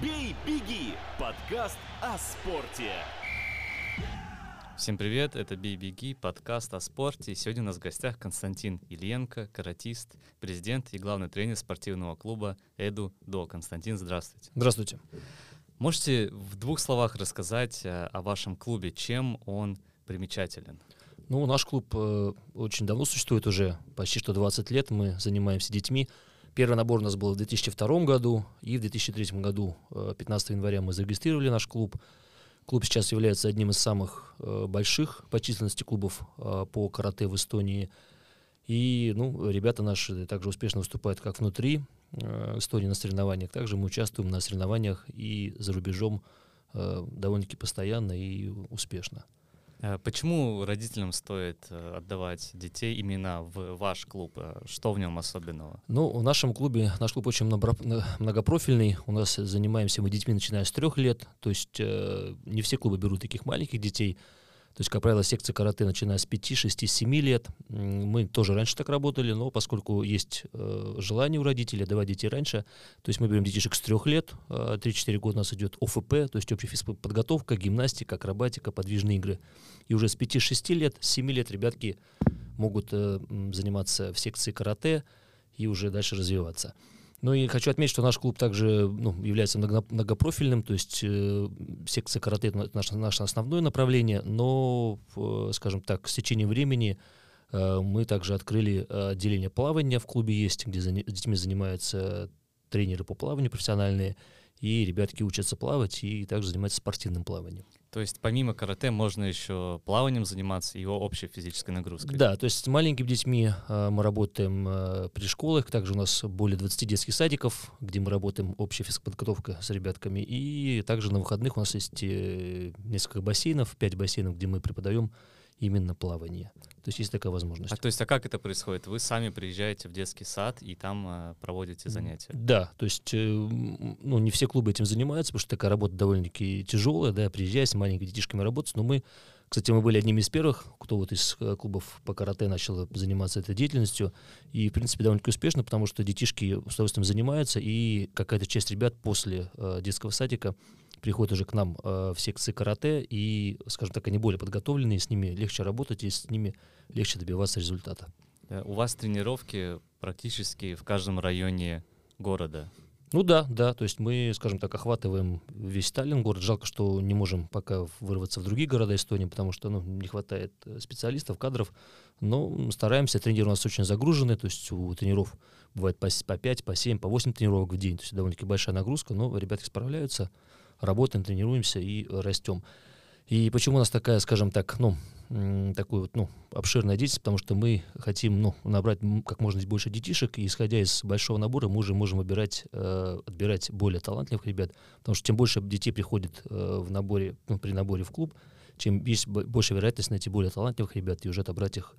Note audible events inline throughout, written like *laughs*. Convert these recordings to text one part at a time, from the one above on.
«Бей, беги» – подкаст о спорте. Всем привет, это «Бей, беги», подкаст о спорте. И сегодня у нас в гостях Константин Ильенко, каратист, президент и главный тренер спортивного клуба «Эду До». Константин, здравствуйте. Здравствуйте. Можете в двух словах рассказать э, о вашем клубе, чем он примечателен? Ну, наш клуб э, очень давно существует уже, почти что 20 лет. Мы занимаемся детьми. Первый набор у нас был в 2002 году, и в 2003 году, э, 15 января, мы зарегистрировали наш клуб. Клуб сейчас является одним из самых э, больших по численности клубов э, по карате в Эстонии. И ну, ребята наши также успешно выступают как внутри э, Эстонии на соревнованиях, также мы участвуем на соревнованиях и за рубежом э, довольно-таки постоянно и успешно. Э, Почему родителям стоит э, отдавать детей именно в ваш клуб? Э, Что в нем особенного? Ну, в нашем клубе, наш клуб очень многопрофильный. У нас занимаемся мы детьми, начиная с трех лет. То есть не все клубы берут таких маленьких детей. То есть, как правило, секция карате начиная с 5, 6, 7 лет. Мы тоже раньше так работали, но поскольку есть э, желание у родителей давать детей раньше, то есть мы берем детишек с трех лет, э, 3-4 года у нас идет ОФП, то есть общая физподготовка, гимнастика, акробатика, подвижные игры. И уже с 5-6 лет, с 7 лет ребятки могут э, заниматься в секции карате и уже дальше развиваться. Ну и хочу отметить, что наш клуб также ну, является много- многопрофильным, то есть э, секция карате это наше, наше основное направление, но, э, скажем так, с течением времени э, мы также открыли э, отделение плавания в клубе есть, где с детьми занимаются тренеры по плаванию профессиональные, и ребятки учатся плавать и также занимаются спортивным плаванием. То есть помимо карате можно еще плаванием заниматься, его общей физической нагрузкой? Да, то есть с маленькими детьми э, мы работаем э, при школах, также у нас более 20 детских садиков, где мы работаем общая физподготовка с ребятками, и также на выходных у нас есть э, несколько бассейнов, 5 бассейнов, где мы преподаем именно плавание. То есть есть такая возможность. А то есть, а как это происходит? Вы сами приезжаете в детский сад и там э, проводите занятия? Да, то есть, э, ну, не все клубы этим занимаются, потому что такая работа довольно-таки тяжелая, да, приезжать с маленькими детишками работать, но мы, кстати, мы были одними из первых, кто вот из э, клубов по карате начал заниматься этой деятельностью, и, в принципе, довольно-таки успешно, потому что детишки с удовольствием занимаются, и какая-то часть ребят после э, детского садика приходят уже к нам э, в секции карате, и, скажем так, они более подготовленные, с ними легче работать, и с ними легче добиваться результата. Э, У вас тренировки практически в каждом районе города. Ну да, да, то есть мы, скажем так, охватываем весь Таллин, город. Жалко, что не можем пока вырваться в другие города Эстонии, потому что ну, не хватает э, специалистов, кадров, но стараемся, тренеры у нас очень загружены, то есть у тренеров бывает по, по 5, по 7, по 8 тренировок в день, то есть довольно-таки большая нагрузка, но ребятки справляются, работаем, тренируемся и э, растем. И почему у нас такая, скажем так, ну, м, такой вот, ну, обширная деятельность, потому что мы хотим, ну, набрать как можно больше детишек, и исходя из большого набора мы уже можем выбирать, э, отбирать более талантливых ребят, потому что чем больше детей приходит э, в наборе, ну, при наборе в клуб, чем есть бо- больше вероятность найти более талантливых ребят и уже отобрать их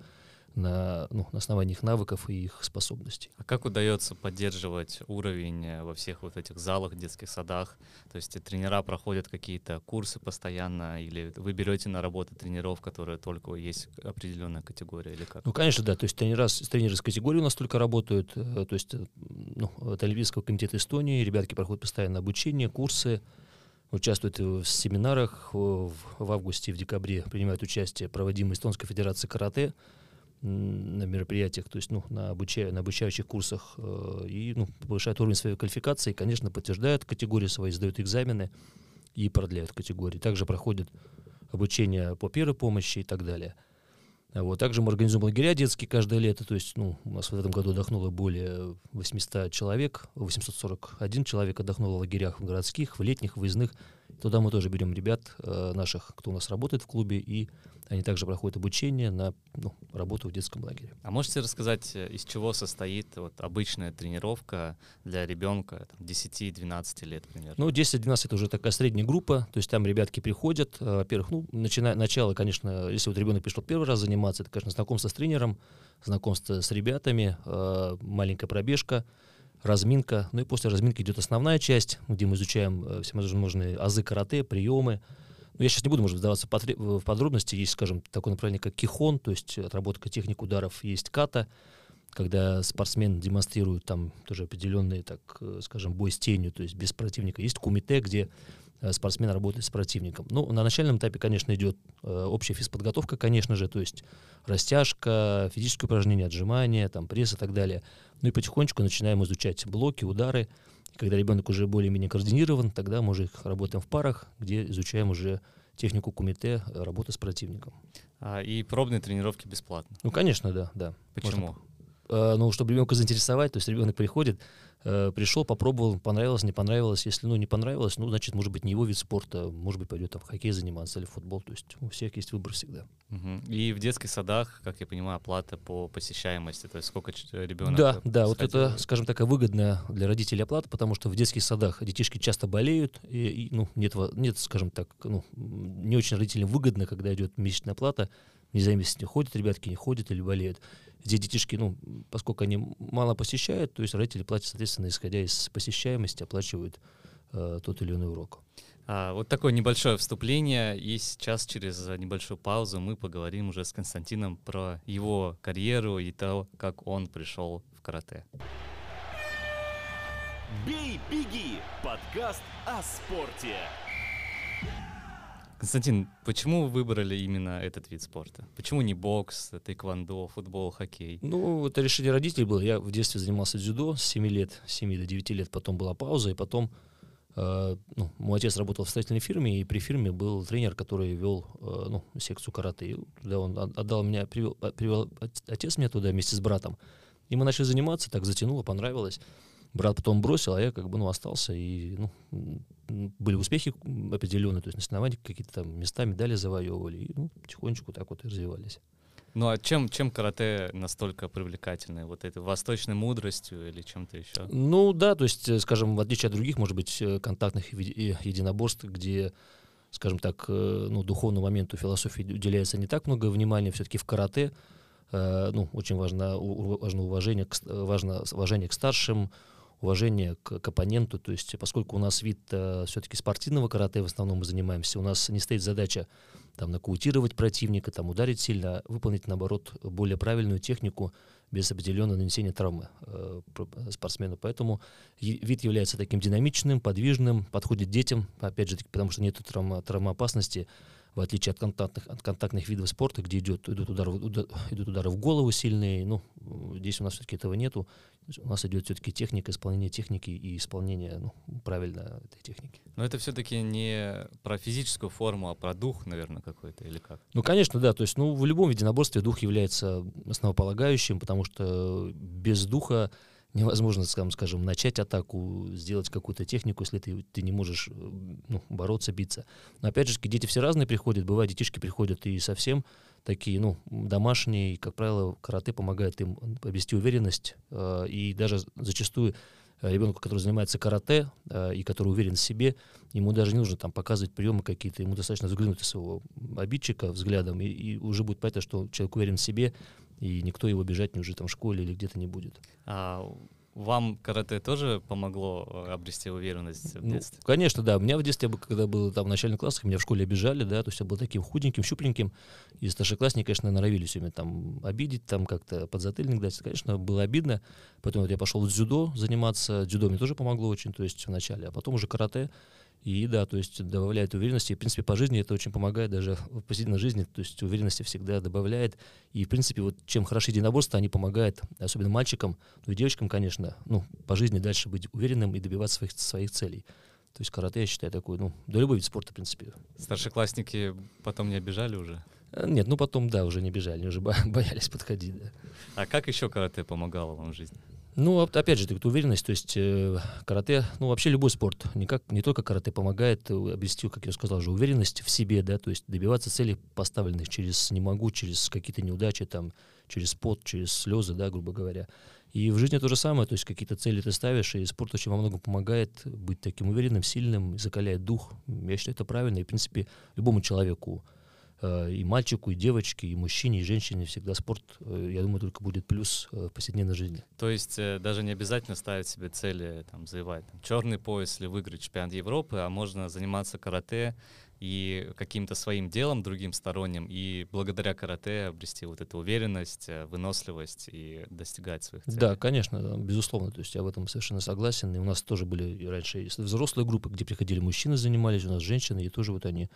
на, ну, на основании их навыков и их способностей. А как удается поддерживать уровень э, во всех вот этих залах, детских садах? То есть тренера проходят какие-то курсы постоянно, или вы берете на работу тренеров, которые только есть определенная категория, или как? Ну, конечно, да. То есть тренера, тренеры с категории у нас только работают. э, То есть э, ну, от Олимпийского комитета Эстонии ребятки проходят постоянно обучение, курсы, участвуют в семинарах. В, в августе и в декабре принимают участие проводимые Эстонской Федерации карате на мероприятиях, то есть ну, на, обуча- на обучающих курсах э, и ну, повышают уровень своей квалификации, конечно, подтверждают категории свои, сдают экзамены и продляют категории. Также проходят обучение по первой помощи и так далее. А Вот. Также мы организуем лагеря детские каждое лето. То есть, ну, у нас в этом году отдохнуло более 800 человек, 841 человек отдохнуло в лагерях городских, в летних, выездных. Туда мы тоже берем ребят э, наших, кто у нас работает в клубе, и они также проходят обучение на ну, работу в детском лагере. А можете рассказать, э, из чего состоит вот обычная тренировка для ребенка там, 10-12 лет примерно? Ну, 10-12 это уже такая средняя группа, то есть там ребятки приходят, э, во-первых, ну, начиная, начало, конечно, если вот ребенок пришел первый раз заниматься, это, конечно, знакомство с тренером, знакомство с ребятами, маленькая пробежка, разминка, ну и после разминки идет основная часть, где мы изучаем э, всевозможные азы карате, приемы. Ну, я сейчас не буду, может, вдаваться в подробности. Есть, скажем, такое направление, как кихон, то есть отработка техник ударов, есть ката. когда спортсмен демонстрирует там тоже определенный, так э, скажем, бой с тенью, то есть без противника. Есть кумите, где спортсмен работает с противником. Ну, на начальном этапе, конечно, идет э, общая физподготовка, конечно же, то есть растяжка, физические упражнения, отжимания, там, пресс и так далее. Ну и потихонечку начинаем изучать блоки, удары. Когда ребенок уже более-менее координирован, тогда мы уже работаем в парах, где изучаем уже технику кумите, работы с противником. А, и пробные тренировки бесплатно? Ну, конечно, да, да. Почему? Можно, э, ну, чтобы ребенка заинтересовать, то есть ребенок приходит, Э, пришел, попробовал, понравилось, не понравилось. Если, ну, не понравилось, ну, значит, может быть, не его вид спорта, может быть, пойдет там в хоккей заниматься или футбол. То есть у всех есть выбор всегда. Угу. И в детских садах, как я понимаю, оплата по посещаемости, то есть сколько ребенок Да, да, вот это, скажем так, выгодная для родителей оплата, потому что в детских садах детишки часто болеют, и, и ну, нет, нет, скажем так, ну, не очень родителям выгодно, когда идет месячная оплата, независимо, ходят ребятки, не ходят или болеют где детишки, ну, поскольку они мало посещают, то есть родители платят, соответственно, исходя из посещаемости, оплачивают э, тот или иной урок. А, вот такое небольшое вступление, и сейчас через небольшую паузу мы поговорим уже с Константином про его карьеру и то, как он пришел в карате. Бей, беги! Подкаст о спорте. Константин, почему вы выбрали именно этот вид спорта? Почему не бокс, тэквондо, футбол, хоккей? Ну, это решение родителей было. Я в детстве занимался дзюдо с 7 лет, с 7 до 9 лет, потом была пауза, и потом э, ну, мой отец работал в строительной фирме, и при фирме был тренер, который вел э, ну, секцию карате. И туда он отдал меня, привел, привел отец меня туда вместе с братом. И мы начали заниматься, так затянуло, понравилось брат потом бросил, а я как бы, ну, остался, и, ну, были успехи определенные, то есть на соревнованиях какие-то там места, медали завоевывали, и, ну, потихонечку так вот и развивались. Ну а чем, чем карате настолько привлекательное? Вот этой восточной мудростью или чем-то еще? Ну да, то есть, э, скажем, в отличие от других, может быть, э, контактных единоборств, где, скажем так, э, ну, духовному моменту философии уделяется не так много внимания, все-таки в карате, ну, очень важно, важно уважение, к, важно уважение к старшим, уважение к, к оппоненту. То есть, поскольку у нас вид э, все-таки спортивного карате в основном мы занимаемся, у нас не стоит задача там нокаутировать противника, там ударить сильно, а выполнить наоборот более правильную технику без определенного нанесения травмы э, спортсмену. Поэтому вид является таким динамичным, подвижным, подходит детям, опять же, потому что нет травма, травмоопасности в отличие от контактных, от контактных видов спорта, где идет, идут, удары, удар, идут удары в голову сильные, ну, здесь у нас все-таки этого нету. У нас идет все-таки техника, исполнение техники и исполнение ну, правильно этой техники. Но это все-таки не про физическую форму, а про дух, наверное, какой-то или как? Ну, конечно, да. То есть, ну, в любом единоборстве дух является основополагающим, потому что без духа невозможно, скажем, начать атаку, сделать какую-то технику, если ты, ты не можешь э, ну, бороться, биться. Но опять же, дети все разные приходят, бывает, детишки приходят и совсем такие, ну, домашние, и, как правило, карате помогает им обрести уверенность, э, и даже зачастую э, ребенку, который занимается карате э, и который уверен в себе, ему даже не нужно там показывать приемы какие-то, ему достаточно взглянуть своего обидчика взглядом, и, и уже будет понятно, что человек уверен в себе, и никто его бежать не уже там в школе или где-то не будет. А вам карате тоже помогло обрести уверенность в ну, детстве? Ну, конечно, да. У меня в детстве, когда был там в начальных классах, меня в школе обижали, да, то есть я был таким худеньким, щупленьким, и старшеклассники, конечно, норовили все время там обидеть, там как-то подзатыльник дать. Конечно, было обидно. Потом вот я пошел в дзюдо заниматься. Дзюдо мне тоже помогло очень, то есть вначале, а потом уже карате. И да, то есть добавляет уверенности. И, в принципе, по жизни это очень помогает даже в повседневной жизни. То есть уверенности всегда добавляет. И, в принципе, вот чем хороши единоборства, они помогают, особенно мальчикам, ну и девочкам, конечно, ну, по жизни дальше быть уверенным и добиваться своих, своих целей. То есть карате, я считаю, такой, ну, да любой вид спорта, в принципе. Старшеклассники потом не обижали уже? Э, нет, ну потом, да, уже не бежали, уже *laughs* боялись подходить, да. А как еще карате помогало вам в жизни? Ну, опять же, это уверенность, то есть э, карате, ну, вообще любой спорт, никак, не только карате помогает э, обрести, как я сказал уже, уверенность в себе, да, то есть добиваться целей поставленных через «не могу», через какие-то неудачи, там, через пот, через слезы, да, грубо говоря. И в жизни то же самое, то есть какие-то цели ты ставишь, и спорт очень во многом помогает быть таким уверенным, сильным, закаляет дух. Я считаю, это правильно, и, в принципе, любому человеку, и мальчику, и девочке, и мужчине, и женщине всегда спорт, э, я думаю, только будет плюс э, в повседневной жизни. То есть даже не обязательно ставить себе цели, там, завоевать там, черный пояс или выиграть чемпионат Европы, а можно заниматься карате, и каким-то своим делом, другим сторонним, и благодаря карате обрести вот эту уверенность, э, выносливость и достигать своих целей. Да, конечно, безусловно, то есть я в этом совершенно согласен. И у нас тоже были раньше взрослые группы, где приходили мужчины, занимались, у нас женщины, и тоже вот они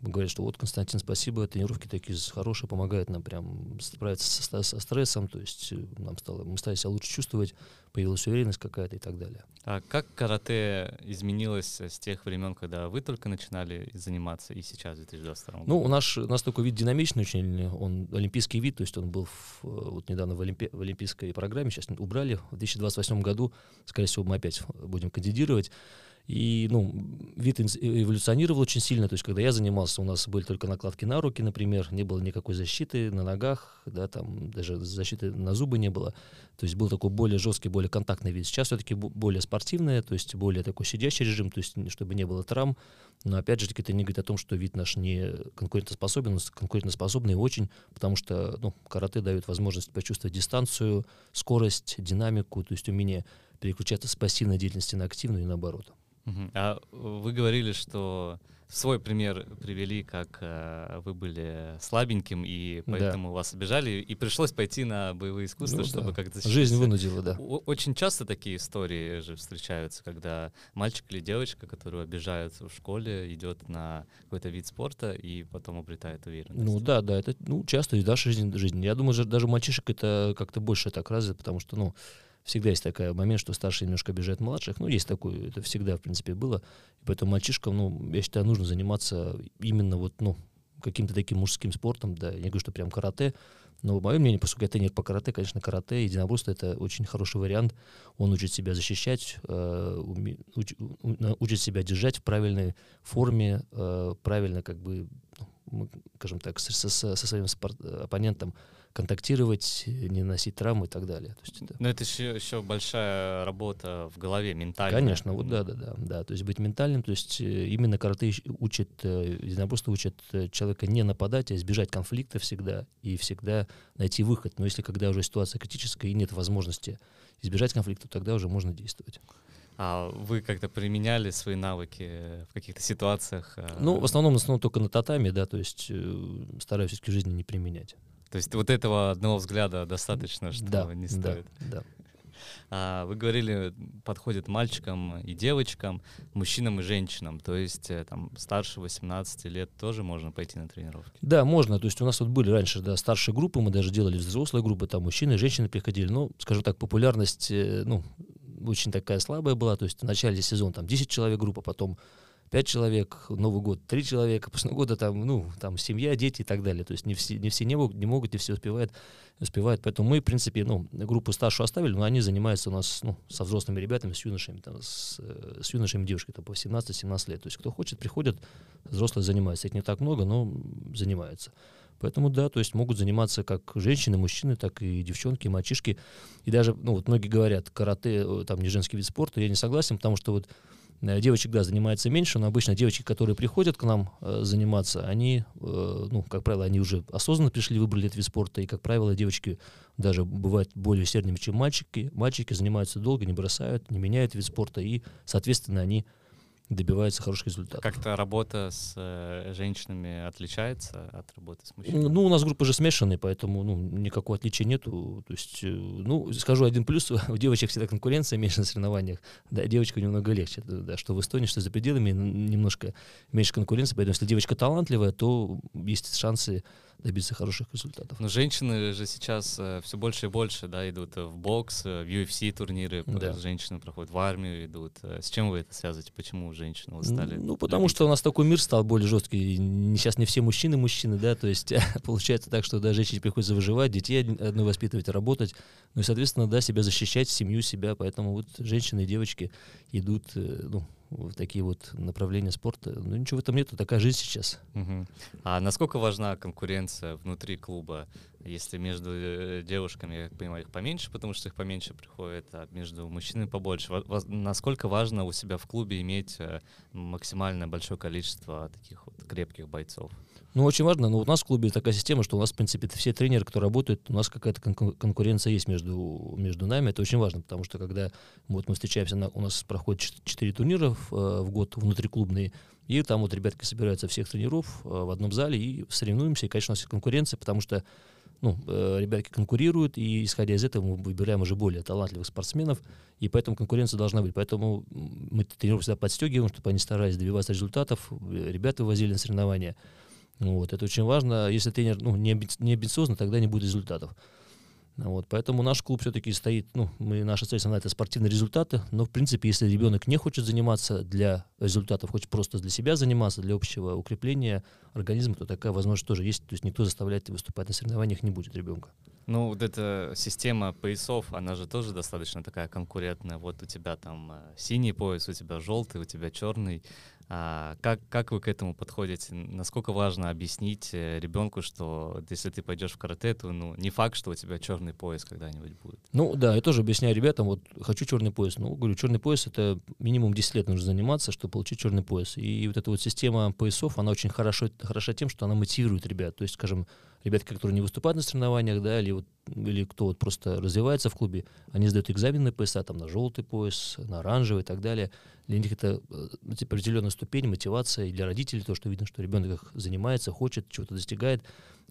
говорят, что вот, Константин, спасибо, тренировки такие хорошие, помогают нам прям справиться со, со стрессом, то есть э, нам стало, мы стали себя лучше чувствовать, появилась уверенность какая-то и так далее. А как карате изменилось с тех времен, когда вы только начинали заниматься и сейчас, в 2022 году? Ну, у нас, у нас такой вид динамичный очень, он олимпийский вид, то есть он был в, вот недавно в, олимпи, в олимпийской программе, сейчас убрали, в 2028 году, скорее всего, мы опять будем кандидировать. И, ну, вид эволюционировал очень сильно, то есть, когда я занимался, у нас были только накладки на руки, например, не было никакой защиты на ногах, да, там даже защиты на зубы не было, то есть был такой более жесткий, более контактный вид. Сейчас все-таки более спортивный, то есть более такой сидящий режим, то есть чтобы не было травм, но опять же таки это не говорит о том, что вид наш не конкурентоспособен, он конкурентоспособный очень, потому что, ну, карате дает возможность почувствовать дистанцию, скорость, динамику, то есть умение переключаться с пассивной деятельности на активную и наоборот. А вы говорили, что свой пример привели, как э, вы были слабеньким, и поэтому да. вас обижали, и пришлось пойти на боевые искусства, ну, чтобы да. как-то. Жизнь вынудила, да. Очень часто такие истории же встречаются, когда мальчик или девочка, которую обижают в школе, идет на какой-то вид спорта и потом обретает уверенность. Ну да, да, это ну, часто и наша жизнь, жизнь. Я думаю, даже мальчишек это как-то больше так развито, потому что, ну, всегда есть такой момент, что старшие немножко обижают младших. Ну, есть такое, это всегда, в принципе, было. И поэтому мальчишкам, ну, я считаю, нужно заниматься именно вот, ну, каким-то таким мужским спортом, да, я не говорю, что прям карате, но мое мнение, поскольку я тренер по карате, конечно, карате, единоборство — это очень хороший вариант. Он учит себя защищать, э, учит себя держать в правильной форме, э, правильно как бы, ну, скажем так, со, со, со своим спорт, оппонентом контактировать, не носить травмы и так далее. То есть это... Но это еще, еще большая работа в голове, ментальная. Конечно, вот да, да, да, да. То есть быть ментальным, то есть э, именно карате учит, э, единоборство учит э, человека не нападать, а избежать конфликта всегда и всегда найти выход. Но если когда уже ситуация критическая и нет возможности избежать конфликта, тогда уже можно действовать. А вы как-то применяли свои навыки в каких-то ситуациях? Ну, в основном, в основном только на татами, да, то есть стараюсь все-таки в жизни не применять. То есть вот этого одного взгляда достаточно, что да, не стоит. Да, да. А, вы говорили, подходит мальчикам и девочкам, мужчинам и женщинам. То есть э, там старше 18 лет тоже можно пойти на тренировки? Да, можно. То есть у нас вот были раньше да, старшие группы, мы даже делали взрослые группы, там мужчины и женщины приходили. Ну, скажем так, популярность, э, ну, очень такая слабая была. То есть в начале сезона там 10 человек группа, потом пять человек, Новый год три человека, *laughs* после Нового года там, ну, там семья, дети и так далее. То есть не все не, все не, могут, не могут, не все успевают, успевают. Поэтому мы, в принципе, ну, группу старшую оставили, но они занимаются у нас ну, со взрослыми ребятами, с юношами, там, с, э, с юношами девушками, там, по 17-17 лет. То есть кто хочет, приходят, взрослые занимаются. Их не так много, но занимаются. Поэтому да, то есть могут заниматься как женщины, мужчины, так и девчонки, и мальчишки. И даже, ну вот многие говорят, карате, э, там не женский вид спорта, я не согласен, потому что вот девочек, да, занимается меньше, но обычно девочки, которые приходят к нам э, заниматься, они, э, ну, как правило, они уже осознанно пришли, выбрали этот вид спорта, и, как правило, девочки даже бывают более усердными, чем мальчики. Мальчики занимаются долго, не бросают, не меняют вид спорта, и, соответственно, они добивается хороших результатов. Как-то работа с э, женщинами отличается от работы с мужчинами? Ну, у нас группа же смешанная, поэтому ну, никакого отличия нету. То есть, э, ну, скажу один плюс, *laughs* у девочек всегда конкуренция меньше на соревнованиях. Да, девочка немного легче. Да, что в Эстонии, что за пределами, немножко меньше конкуренции. Поэтому, если девочка талантливая, то есть шансы добиться хороших результатов. Но женщины же сейчас э, все больше и больше да, идут в бокс, э, в UFC турниры, да. женщины проходят в армию, идут. Э, с чем вы это связываете? Почему женщины вот стали? Ну, потому любить? что у нас такой мир стал более жесткий. Сейчас не все мужчины мужчины, да, то есть *laughs* получается так, что да, женщине приходится выживать, детей одной воспитывать, работать, ну и, соответственно, да, себя защищать, семью себя, поэтому вот женщины и девочки идут, ну, в такие вот направления спорта. Ну, ничего в этом нету, такая жизнь сейчас. Угу. А насколько важна конкуренция внутри клуба? Если между э, девушками, я понимаю, их поменьше, потому что их поменьше приходит, а между мужчинами побольше. Насколько важно у себя в клубе иметь э, максимально большое количество таких вот крепких бойцов? Ну, очень важно, но у нас в клубе такая система, что у нас, в принципе, все тренеры, кто работает, у нас какая-то конку- конкуренция есть между, между нами, это очень важно, потому что когда вот мы встречаемся, на, у нас проходит 4 турнира в, э, в год внутриклубные, и там вот ребятки собираются всех тренеров э, в одном зале и соревнуемся, и, конечно, у нас есть конкуренция, потому что ну, э, ребятки конкурируют, и исходя из этого мы выбираем уже более талантливых спортсменов, и поэтому конкуренция должна быть. Поэтому мы тренеров всегда подстегиваем, чтобы они старались добиваться результатов, э, ребята вывозили на соревнования. Вот, это очень важно. Если тренер ну, не, амби- амбициозно, тогда не будет результатов. Вот, поэтому наш клуб все-таки стоит, ну, мы, наша цель основная это спортивные результаты, но, в принципе, если ребенок не хочет заниматься для результатов, хочет просто для себя заниматься, для общего укрепления организма, то такая возможность тоже есть, то есть никто заставлять выступать на соревнованиях не будет ребенка. Ну, вот эта система поясов, она же тоже достаточно такая конкурентная. Вот у тебя там э, синий пояс, у тебя желтый, у тебя черный. А как, как вы к этому подходите? Насколько важно объяснить э, ребенку, что если ты пойдешь в карате, то ну, не факт, что у тебя черный пояс когда-нибудь будет. Ну да, я тоже объясняю ребятам, вот хочу черный пояс. Ну, говорю, черный пояс это минимум 10 лет нужно заниматься, чтобы получить черный пояс. И вот эта вот система поясов, она очень хорошо, хороша тем, что она мотивирует ребят. То есть, скажем, ребятки, которые не выступают на соревнованиях, да, или, вот, или кто вот просто развивается в клубе, они сдают экзамен на пояса, там, на желтый пояс, на оранжевый и так далее. Для них это типа, определенная ступень, мотивация, и для родителей то, что видно, что ребенок занимается, хочет, чего-то достигает.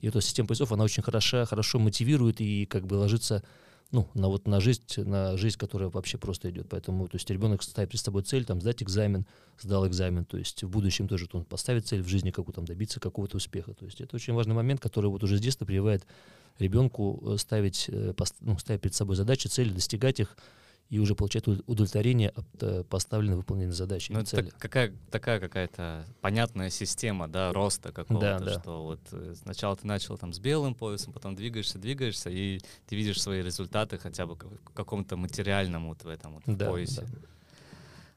И эта система поясов, она очень хороша, хорошо мотивирует и как бы ложится ну, на вот на жизнь, на жизнь, которая вообще просто идет. Поэтому, то есть ребенок ставит перед собой цель, там, сдать экзамен, сдал экзамен, то есть в будущем тоже он поставит цель в жизни, какую там добиться какого-то успеха. То есть это очень важный момент, который вот уже с детства прививает ребенку э, ставить, э, ну, ставить перед собой задачи, цели, достигать их и уже получать уд- удовлетворение от э, поставленной выполненной задачи Ну, это цели. так- какая, такая какая-то понятная система, да, роста какого-то, да. что вот э, сначала ты начал там с белым поясом, потом двигаешься, двигаешься, и ты видишь свои результаты хотя бы в каком-то материальном вот в этом вот Да, поясе. да.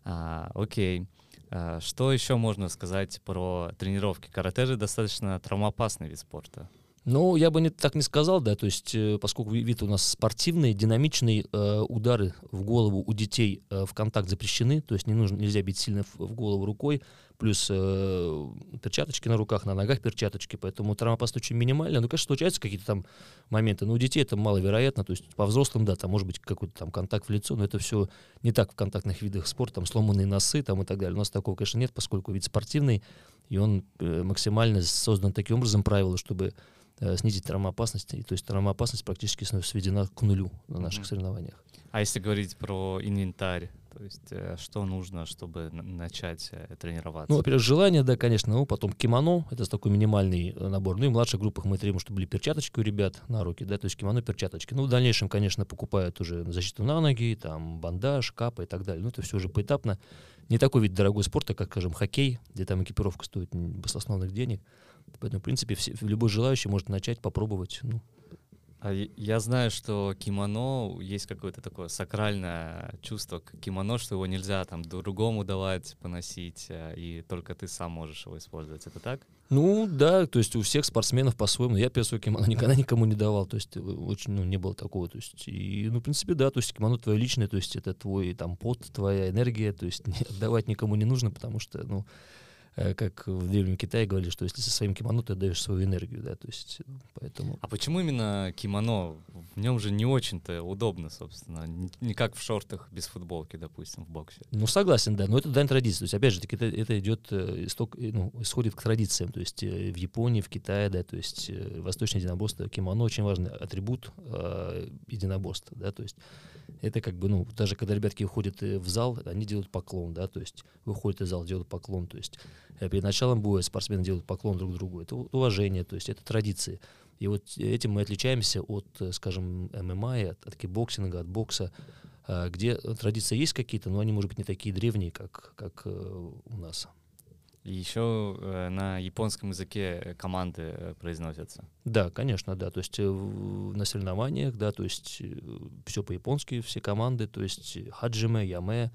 А, окей. А, что еще можно сказать про тренировки? Карате же достаточно травмоопасный вид спорта. Ну, я бы не, так не сказал, да, то есть, э, поскольку ви- вид у нас спортивный, динамичный, э, удары в голову у детей э, в контакт запрещены, то есть не нужно, нельзя бить сильно в, в голову рукой, плюс э, перчаточки на руках, на ногах перчаточки, поэтому травмоопасность очень минимальная. Ну, конечно, случаются какие-то там моменты, но у детей это маловероятно, то есть по взрослым, да, там может быть какой-то там контакт в лицо, но это все не так в контактных видах спорта, там сломанные носы там и так далее. У нас такого, конечно, нет, поскольку вид спортивный, и он э, максимально создан таким образом правила, чтобы снизить травмоопасность. И, то есть травмоопасность практически св- сведена к нулю на наших Мгм. соревнованиях. А если говорить про инвентарь, то есть э, что нужно, чтобы начать э, тренироваться? Ну, во-первых, желание, да, конечно, ну, потом кимоно, это такой минимальный э, набор. Ну и в младших группах мы требуем, чтобы были перчаточки у ребят на руки, да, то есть кимоно, перчаточки. Ну, в дальнейшем, конечно, покупают уже защиту на ноги, там, бандаж, капа и так далее. Ну, это все уже поэтапно. Не такой вид дорогой спорта, как, скажем, хоккей, где там экипировка стоит м, баснословных денег. Поэтому, в принципе, все, любой желающий может начать, попробовать. Ну, А я- знаю, что кимоно есть какое-то такое сакральное чувство к кимоно, что его нельзя там другому давать, поносить, э, и только ты сам можешь его использовать. Это так? Ну, да, то есть у всех спортсменов по-своему. Я первый кимоно *laughs* никогда никому не давал, то есть э, очень, ну, не было такого. То есть, и, ну, в принципе, да, то есть кимоно твое личное, то есть это твой там пот, твоя энергия, то есть *laughs* отдавать никому не нужно, потому что, ну, как в Древнем Китае говорили, что если со своим кимоно ты отдаешь свою энергию, да, то есть, ну, поэтому... А почему именно кимоно? В нем же не очень-то удобно, собственно. Не, как в шортах без футболки, допустим, в боксе. Ну, согласен, да, но это дань традиции. То есть, опять же, это, это идет, э, исток, э, ну, исходит к традициям. То есть э, в Японии, в Китае, да, то есть э, восточное единоборство, кимоно очень важный атрибут э, единоборства, да, то есть это как бы, ну, даже когда ребятки уходят э, в зал, они делают поклон, да, то есть выходят из зала, делают поклон, то есть э, перед началом боя спортсмены делают поклон друг другу, это уважение, то есть это традиции. И вот этим мы отличаемся от, э, скажем, ММА, от, от кикбоксинга, от бокса, где традиции есть какие-то, но они, может быть, не такие древние, как, как у нас. И еще э, на японском языке э, команды э, произносятся. Да, конечно, да. То есть на соревнованиях, да, то есть все по-японски, все команды, то есть 始め, やめ,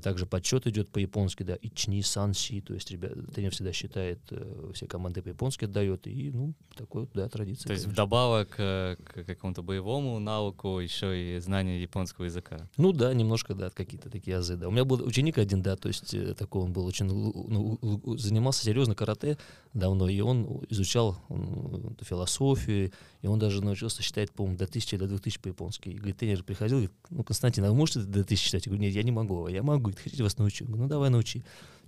также подсчет идет по-японски, да, ични, санси, то есть ребят, тренер всегда считает, э, все команды по-японски отдает, и, ну, такой да, традиция. То есть конечно. вдобавок э, к какому-то боевому навыку еще и знание японского языка. Ну да, немножко, да, какие-то такие азы, да. У меня был ученик один, да, то есть э, такой он был очень, ну, занимался серьезно карате давно, и он изучал эту философию, и он даже научился считать, по-моему, до тысячи, до двух тысяч по-японски. И, говорит, тренер приходил, говорит, ну, Константин, а вы можете до тысячи считать? Я говорю, нет, я не могу. «А Я могу, говорит, хотите вас научу? Говорю, ну, давай научи.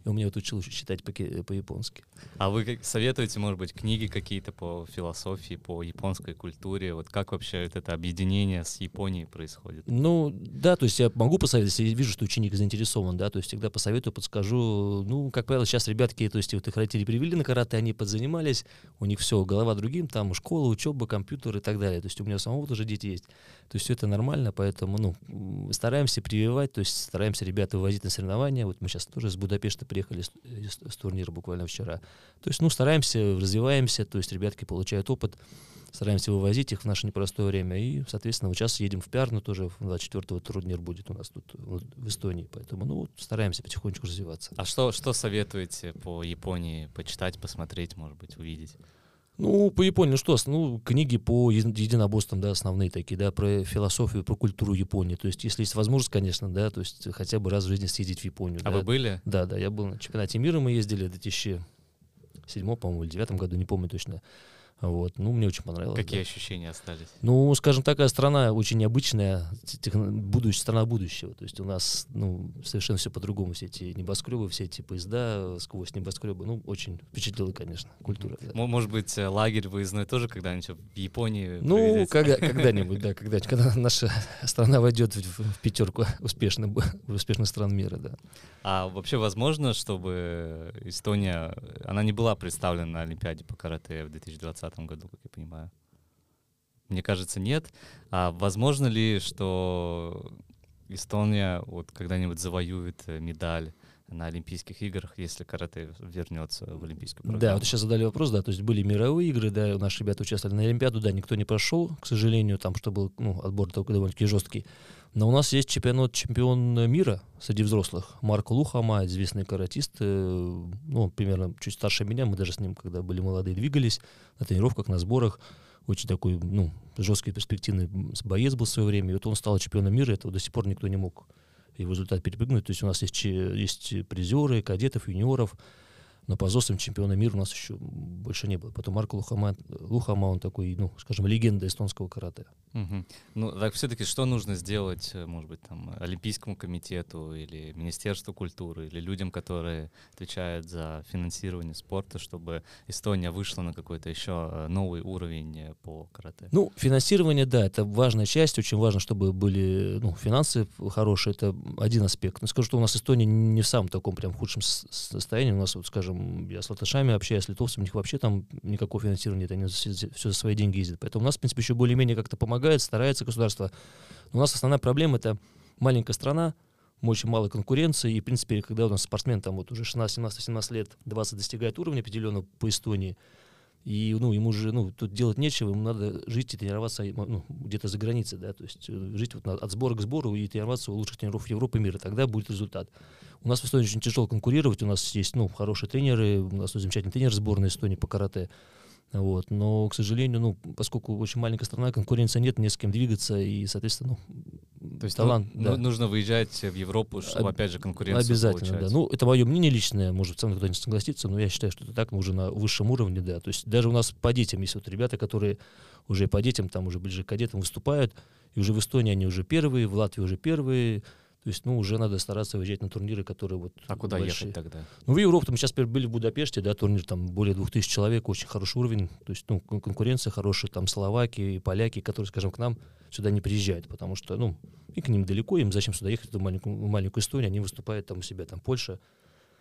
И он меня вот учил считать по-ки- по-японски. А вы как- советуете, может быть, книги какие-то по философии, по японской культуре? Вот как вообще вот это объединение с Японией происходит? Ну, да, то есть я могу посоветовать, если вижу, что ученик заинтересован, да, то есть всегда посоветую, подскажу. Ну, как правило, сейчас ребятки, то есть вот их родители привели на карате, они подзанимались, у них все, голова другим, там школа, учеба, компьютер и так далее. То есть у меня самого тоже дети есть. То есть все это нормально, поэтому, ну, стараемся прививать, то есть стараемся ребят вывозить на соревнования. Вот мы сейчас тоже из Будапешта приехали с, с- с турнира буквально вчера. То есть, ну, стараемся, развиваемся, то есть ребятки получают опыт, стараемся вывозить их в наше непростое время. И, соответственно, вот сейчас едем в Пярну тоже, 24-го турнир будет у нас тут в Эстонии. Поэтому, ну, стараемся потихонечку развиваться. А что, что советуете по Японии почитать, посмотреть, может быть, увидеть? Ну, по Японии, ну что, ну, книги по еди- единоборствам, да, основные такие, да, про философию, про культуру Японии. То есть, если есть возможность, конечно, да, то есть хотя бы раз в жизни съездить в Японию. А да. вы были? Да, да, я был на чемпионате мира, мы ездили в 2007, по-моему, или 2009 году, не помню точно. Вот, ну, мне очень понравилось. Какие да. ощущения остались? Ну, скажем, такая страна очень необычная, техно- будущ- страна будущего. То есть у нас ну, совершенно все по-другому. Все эти небоскребы, все эти поезда сквозь небоскребы. Ну, очень впечатлила, конечно, культура. да. Мо- Может быть, э, лагерь выездной тоже когда-нибудь в Японии Ну, проведете? когда, *laughs* когда-нибудь, да, когда, когда наша страна войдет в, в пятерку успешных, успешных стран мира, да. А вообще возможно, чтобы Эстония, она не была представлена на Олимпиаде по карате в 2020 году, как я понимаю? Мне кажется, нет. А возможно ли, что Эстония вот когда-нибудь завоюет э, медаль на Олимпийских играх, если карате вернется в Олимпийскую программу? Да, вот сейчас задали вопрос, да, то есть были мировые игры, да, наши ребята участвовали на Олимпиаду, да, никто не прошел, к сожалению, там, что был, ну, отбор такой довольно-таки жесткий. Но у нас есть чемпионат, чемпион мира среди взрослых. Марко Лухама, известный каратист, э, ну, примерно чуть старше меня, мы даже с ним, когда были молодые, двигались на тренировках, на сборах. Очень такой, ну, жесткий, перспективный боец был в свое время. И вот он стал чемпионом мира, этого до сих пор никто не мог его результат перепрыгнуть. То есть у нас есть, есть призеры, кадетов, юниоров, но по взрослым чемпиона мира у нас еще больше не было. Потом Марко Лухама, Лухама, он такой, ну, скажем, легенда эстонского карате. Мгм. Ну, так все-таки что нужно сделать, э, может быть, там, Олимпийскому комитету или Министерству культуры, или людям, которые отвечают за финансирование спорта, чтобы Эстония вышла на какой-то еще э, новый уровень э, по карате? Ну, финансирование, да, это важная часть. Очень важно, чтобы были ну, финансы хорошие. Это один аспект. Но скажу, что у нас Эстония не в самом таком прям худшем состоянии. У нас, вот, скажем, я с латышами общаюсь, с литовцами, у них вообще там никакого финансирования нет. Они все, за свои деньги ездят. Поэтому у нас, в принципе, еще более-менее как-то помогает, старается государство. Но у нас основная проблема — это маленькая страна, очень мало конкуренции, и, в принципе, когда у нас спортсмен там вот уже 16, 17, 17 лет, 20 достигает уровня определенного по Эстонии, и, ну, ему же, ну, тут делать нечего, ему надо жить и тренироваться, ну, где-то за границей, да, то есть э, жить вот от сбора к сбору и тренироваться у лучших тренеров Европы и мира, тогда будет результат. У нас в Эстонии очень тяжело конкурировать, у нас есть, ну, хорошие тренеры, у нас замечательный тренер сборной Эстонии по карате, вот, но, к сожалению, ну, поскольку очень маленькая страна, конкуренции нет, не с кем двигаться, и, соответственно, ну, То есть талант, ну, да. ну, нужно выезжать в Европу, чтобы, Об- опять же, конкуренцию Обязательно, получать. да. Ну, это мое мнение личное, может, со мной кто-то не согласится, но я считаю, что это так, мы уже на высшем уровне, да. То есть даже у нас по детям есть вот ребята, которые уже по детям, там уже ближе к кадетам выступают, и уже в Эстонии они уже первые, в Латвии уже первые, то есть, ну, уже надо стараться выезжать на турниры, которые вот А куда большие. ехать тогда? Ну, в Европу, мы сейчас были в Будапеште, да, турнир там более 2000 человек, очень хороший уровень, то есть, ну, кон- конкуренция хорошая, там словаки и поляки, которые, скажем, к нам сюда не приезжают, потому что, ну, и к ним далеко, им зачем сюда ехать, в эту маленькую, маленькую Эстонию, они выступают там у себя, там Польша,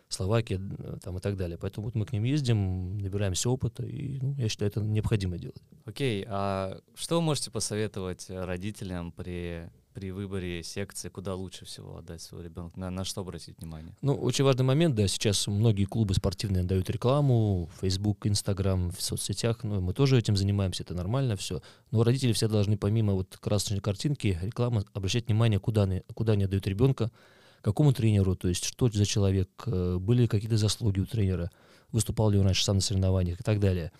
Словакия, э, там и так далее. Поэтому вот мы к ним ездим, набираемся опыта, и, ну, я считаю, это необходимо делать. Окей, а что вы можете посоветовать родителям при, при выборе секции, куда лучше всего отдать своего ребенка? На, на что обратить внимание? Ну, очень важный момент, да, сейчас многие клубы спортивные дают рекламу, Facebook, Instagram, в соцсетях, ну, мы тоже этим занимаемся, это нормально все. Но родители все должны помимо вот красочной картинки, рекламы, обращать внимание, куда они, куда они отдают ребенка, какому тренеру, то есть что за человек, э, были какие-то заслуги у тренера, выступал ли он раньше сам на соревнованиях и так далее.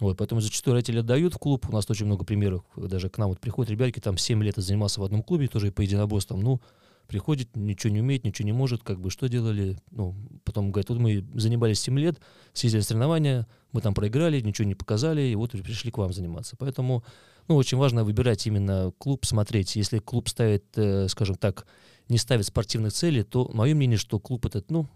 Вот, поэтому зачастую родители отдают в клуб. У нас очень много примеров. Даже к нам вот приходят ребятки, там 7 лет занимался в одном клубе, тоже по единоборствам. Ну, приходит, ничего не умеет, ничего не может, как бы что делали. Ну, потом говорят, вот мы занимались 7 лет, съездили соревнования, мы там проиграли, ничего не показали, и вот пришли к вам заниматься. Поэтому, ну, очень важно выбирать именно клуб, смотреть. Если клуб ставит, э, скажем так, не ставит спортивных целей, то мое мнение, что клуб этот, ну,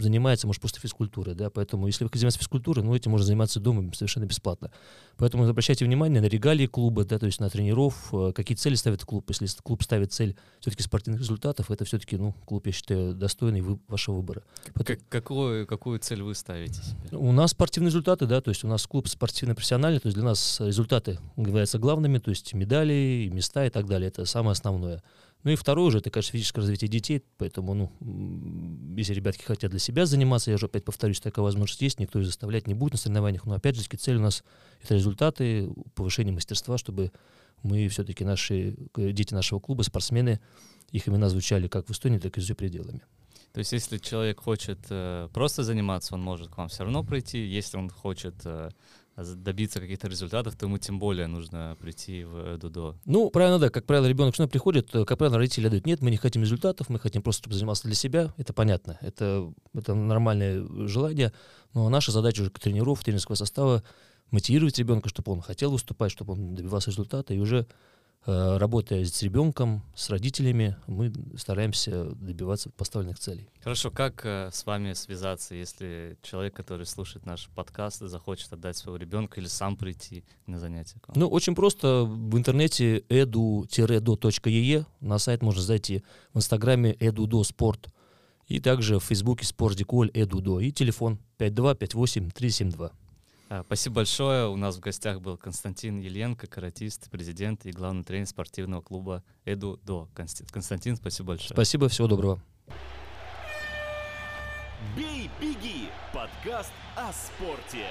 занимается, может, просто физкультурой, да, поэтому если вы хотите заниматься физкультурой, ну, этим можно заниматься дома совершенно бесплатно. Поэтому обращайте внимание на регалии клуба, да, то есть на тренеров, э, какие цели ставит клуб. Если клуб ставит цель все-таки спортивных результатов, это все-таки, ну, клуб, я считаю, достойный вы, вашего выбора. Поэтому... Как, какую, какую цель вы ставите себе? У нас спортивные результаты, да, то есть у нас клуб спортивно-профессиональный, то есть для нас результаты являются главными, то есть медали, места и так далее, это самое основное. Ну и второе уже, это, конечно, физическое развитие детей, поэтому, ну, если ребятки хотят для себя заниматься, я же опять повторюсь, такая возможность есть, никто их заставлять не будет на соревнованиях, но опять же, цель у нас это результаты, повышение мастерства, чтобы мы все-таки наши, дети нашего клуба, спортсмены, их имена звучали как в Эстонии, так и за пределами. То есть, если человек хочет э, просто заниматься, он может к вам все равно прийти. Если он хочет э, добиться каких-то результатов, то ему тем более нужно прийти в Дудо. Ну, правильно, да. Как правило, ребенок что приходит, э, как правило, родители дают, нет, мы не хотим результатов, мы хотим просто, чтобы занимался для себя. Это понятно. Это, это нормальное желание. Но наша задача уже к тренеров, тренерского состава мотивировать ребенка, чтобы он хотел выступать, чтобы он добивался результата, и уже Э, работая с ребенком, с родителями, мы стараемся добиваться поставленных целей. Хорошо, как э, с вами связаться, если человек, который слушает наш подкаст, захочет отдать своего ребенка или сам прийти на занятия? Ну, очень просто. В интернете edu-do.ee на сайт можно зайти. В инстаграме edudo спорт. И также в фейсбуке спортдиколь edudo. И телефон 5258 372. А, спасибо большое. У нас в гостях был Константин Еленко, каратист, президент и главный тренер спортивного клуба Эду До. Константин, спасибо большое. Спасибо, всего доброго. Бей, беги! Подкаст о спорте.